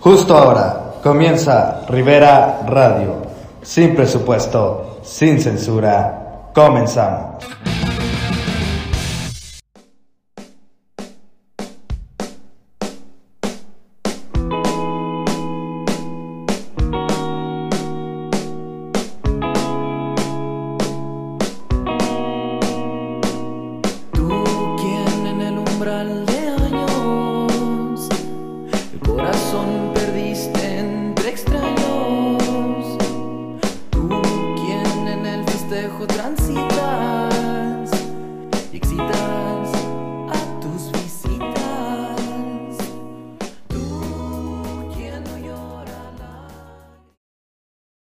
Justo ahora comienza Rivera Radio. Sin presupuesto, sin censura. Comenzamos. Perdiste entre extraños. Tú quien en el festejo transita